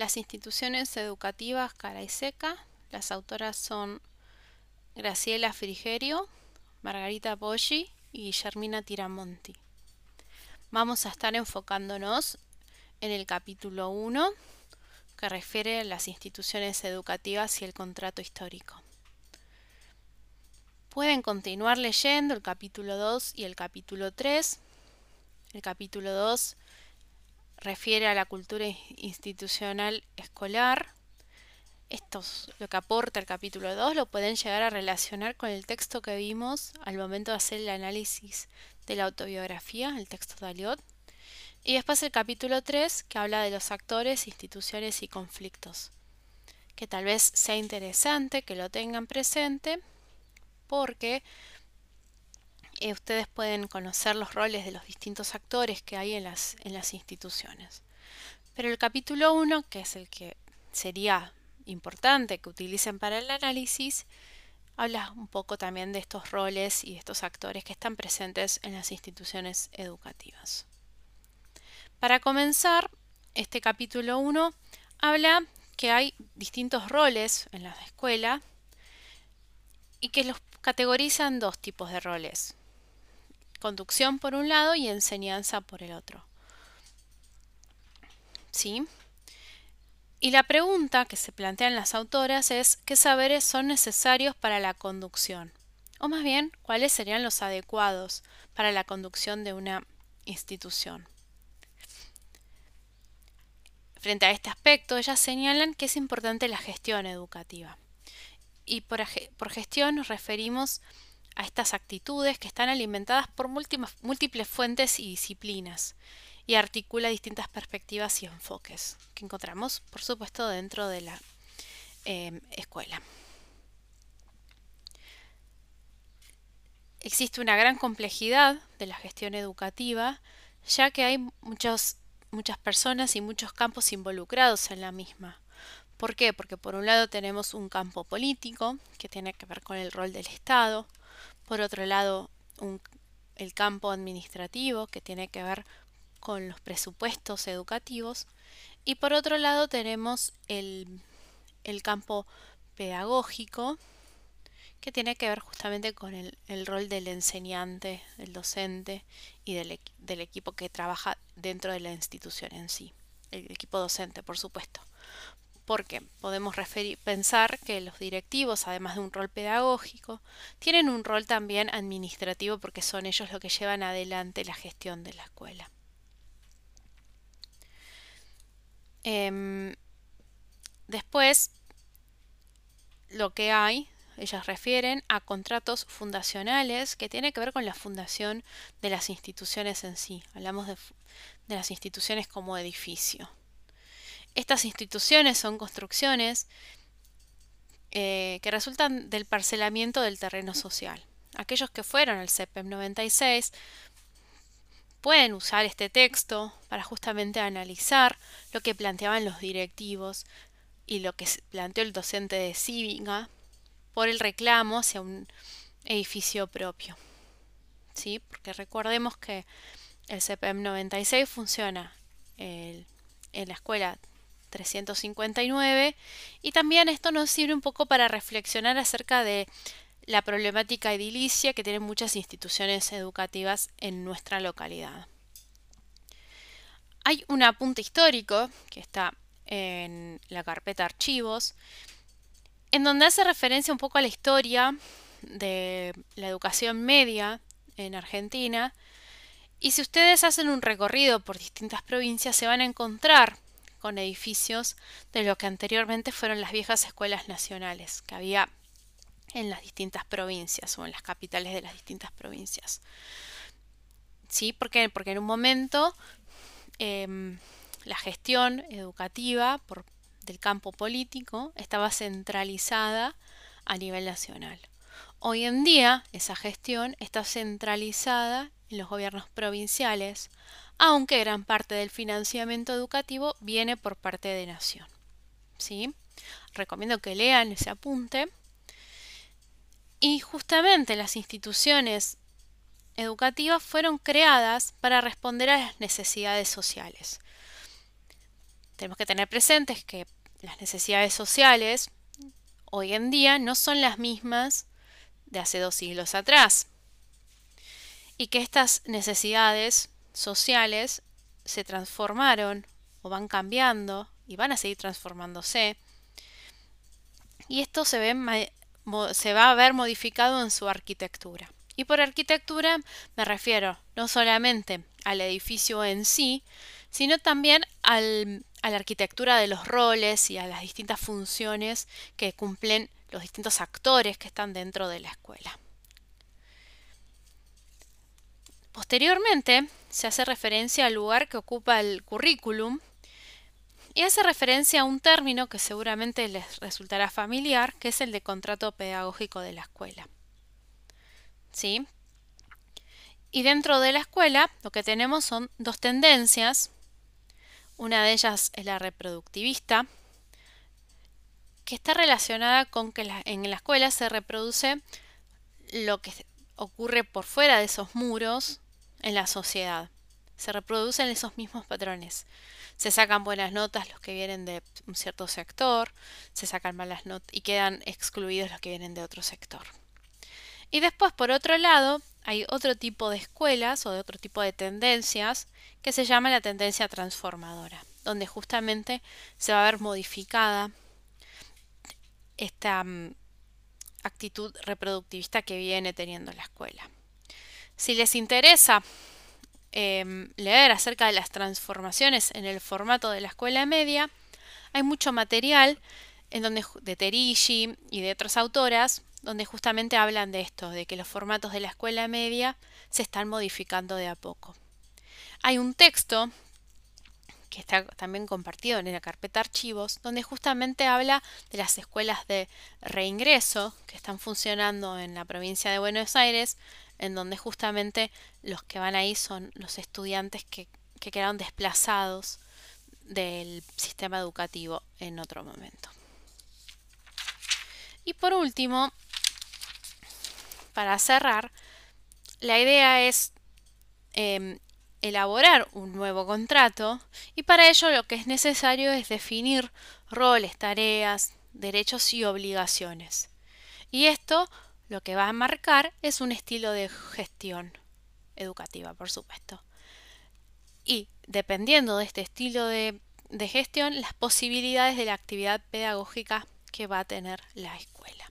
Las instituciones educativas cara y seca. Las autoras son Graciela Frigerio, Margarita Poggi y Guillermina Tiramonti. Vamos a estar enfocándonos en el capítulo 1 que refiere a las instituciones educativas y el contrato histórico. Pueden continuar leyendo el capítulo 2 y el capítulo 3. El capítulo 2 refiere a la cultura institucional escolar. Esto es lo que aporta el capítulo 2 lo pueden llegar a relacionar con el texto que vimos al momento de hacer el análisis de la autobiografía, el texto de Aliot. Y después el capítulo 3 que habla de los actores, instituciones y conflictos. Que tal vez sea interesante que lo tengan presente porque eh, ustedes pueden conocer los roles de los distintos actores que hay en las, en las instituciones. Pero el capítulo 1, que es el que sería importante que utilicen para el análisis, habla un poco también de estos roles y de estos actores que están presentes en las instituciones educativas. Para comenzar, este capítulo 1 habla que hay distintos roles en la escuela y que los categorizan dos tipos de roles. Conducción por un lado y enseñanza por el otro. ¿Sí? Y la pregunta que se plantean las autoras es ¿qué saberes son necesarios para la conducción? O más bien, ¿cuáles serían los adecuados para la conducción de una institución? Frente a este aspecto, ellas señalan que es importante la gestión educativa y por, gestión nos referimos a estas actitudes que están alimentadas por múltiples fuentes y disciplinas y articula distintas perspectivas y enfoques que encontramos, por supuesto, dentro de la em, escuela. Existe una gran complejidad de la gestión educativa, ya que hay muchas personas y muchos campos involucrados en la misma. ¿Por qué? Porque por un lado tenemos un campo político que tiene que ver con el rol del Estado, por otro lado el campo administrativo que tiene que ver con los presupuestos educativos. Y por otro lado tenemos el, campo pedagógico que tiene que ver justamente con el, rol del enseñante, del docente y del, del, equipo que trabaja dentro de la institución en sí, el equipo docente, por supuesto porque podemos pensar que los directivos, además de un rol pedagógico, tienen un rol también administrativo porque son ellos los que llevan adelante la gestión de la escuela. Em, después, lo que hay, ellas refieren a contratos fundacionales que tienen que ver con la fundación de las instituciones en sí. Hablamos de las instituciones como edificio. Estas instituciones son construcciones eh, que resultan del parcelamiento del terreno social. Aquellos que fueron al CEPEM 96 pueden usar este texto para justamente analizar lo que planteaban los directivos y lo que planteó el docente de cívica por el reclamo hacia un edificio propio. ¿Sí? Porque recordemos que el CPM 96 funciona en la escuela 359 y también esto nos sirve un poco para reflexionar acerca de la problemática edilicia que tienen muchas instituciones educativas en nuestra localidad. Hay un apunte histórico que está en la carpeta archivos, en donde hace referencia un poco a la historia de la educación media en Argentina. Y si ustedes hacen un recorrido por distintas provincias, se van a encontrar con edificios de lo que anteriormente fueron las viejas escuelas nacionales que había en las distintas provincias o en las capitales de las distintas provincias. ¿Sí? ¿Por qué? Porque en un momento em, la gestión educativa del campo político estaba centralizada a nivel nacional. Hoy en día esa gestión está centralizada en los gobiernos provinciales, aunque gran parte del financiamiento educativo viene por parte de Nación. ¿Sí? Recomiendo que lean ese apunte. Y justamente las instituciones educativas fueron creadas para responder a las necesidades sociales. tenemos que tener presentes que las necesidades sociales hoy en día no son las mismas de hace dos siglos atrás y que estas necesidades sociales se transformaron o van cambiando y van a seguir transformándose y esto se, ve, se va a ver modificado en su arquitectura. Y por arquitectura me refiero no solamente al edificio en sí, sino también a la arquitectura de los roles y a las distintas funciones que cumplen los distintos actores que están dentro de la escuela. Posteriormente se hace referencia al lugar que ocupa el currículum y hace referencia a un término que seguramente les resultará familiar, que es el de contrato pedagógico de la escuela. ¿Sí? Y dentro de la escuela lo que tenemos son dos tendencias. Una de ellas es la reproductivista, que está relacionada con que en la escuela se reproduce lo que ocurre por fuera de esos muros en la sociedad. Se reproducen esos mismos patrones se sacan buenas notas los que vienen de un cierto sector, se sacan malas notas y quedan excluidos los que vienen de otro sector. Y después, por otro lado, hay otro tipo de escuelas o de otro tipo de tendencias que se llama la tendencia transformadora, donde justamente se va a ver modificada esta mm, actitud reproductivista que viene teniendo la escuela. Si les interesa Em, leer acerca de las transformaciones en el formato de la escuela media, hay mucho material en donde, de Terigi y de otras autoras donde justamente hablan de esto, de que los formatos de la escuela media se están modificando de a poco. Hay un texto que está también compartido en la carpeta archivos, donde justamente habla de las escuelas de reingreso que están funcionando en la provincia de Buenos Aires, en donde justamente los que van ahí son los estudiantes que, quedaron desplazados del sistema educativo en otro momento. Y por último, para cerrar, la idea es em, elaborar un nuevo contrato y para ello lo que es necesario es definir roles, tareas, derechos y obligaciones. Y esto lo que va a marcar es un estilo de gestión educativa, por supuesto. Y dependiendo de este estilo de, gestión, las posibilidades de la actividad pedagógica que va a tener la escuela.